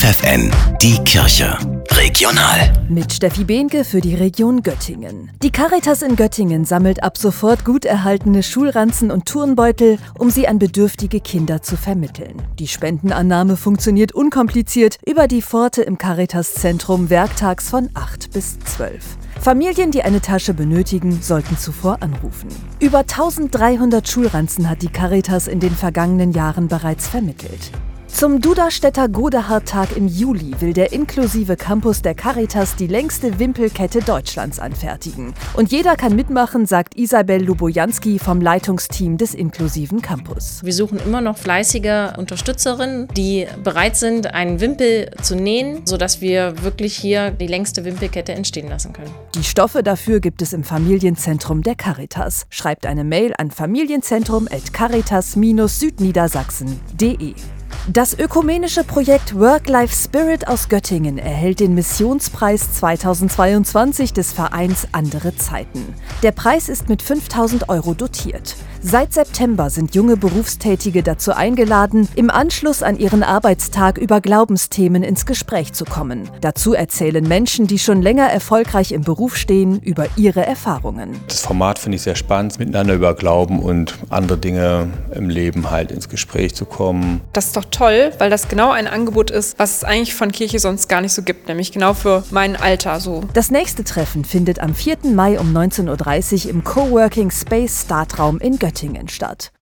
FFN, die Kirche. Regional. Mit Steffi Behnke für die Region Göttingen. Die Caritas in Göttingen sammelt ab sofort gut erhaltene Schulranzen und Turnbeutel, um sie an bedürftige Kinder zu vermitteln. Die Spendenannahme funktioniert unkompliziert über die Pforte im Caritas-Zentrum werktags von 8 bis 12. Familien, die eine Tasche benötigen, sollten zuvor anrufen. Über 1300 Schulranzen hat die Caritas in den vergangenen Jahren bereits vermittelt. Zum Duderstädter Godehard-Tag im Juli will der inklusive Campus der Caritas die längste Wimpelkette Deutschlands anfertigen. Und jeder kann mitmachen, sagt Isabel Lubojanski vom Leitungsteam des inklusiven Campus. Wir suchen immer noch fleißige Unterstützerinnen, die bereit sind, einen Wimpel zu nähen, sodass wir wirklich hier die längste Wimpelkette entstehen lassen können. Die Stoffe dafür gibt es im Familienzentrum der Caritas. Schreibt eine Mail an familienzentrum.caritas-südniedersachsen.de. Das ökumenische Projekt Work-Life Spirit aus Göttingen erhält den Missionspreis 2022 des Vereins Andere Zeiten. Der Preis ist mit 5000 Euro dotiert. Seit September sind junge Berufstätige dazu eingeladen, im Anschluss an ihren Arbeitstag über Glaubensthemen ins Gespräch zu kommen. Dazu erzählen Menschen, die schon länger erfolgreich im Beruf stehen, über ihre Erfahrungen. Das Format finde ich sehr spannend, miteinander über Glauben und andere Dinge im Leben halt ins Gespräch zu kommen. Das ist doch toll, weil das genau ein Angebot ist, was es eigentlich von Kirche sonst gar nicht so gibt, nämlich genau für mein Alter so. Das nächste Treffen findet am 4. Mai um 19.30 Uhr im Coworking Space Startraum in Göttingen statt.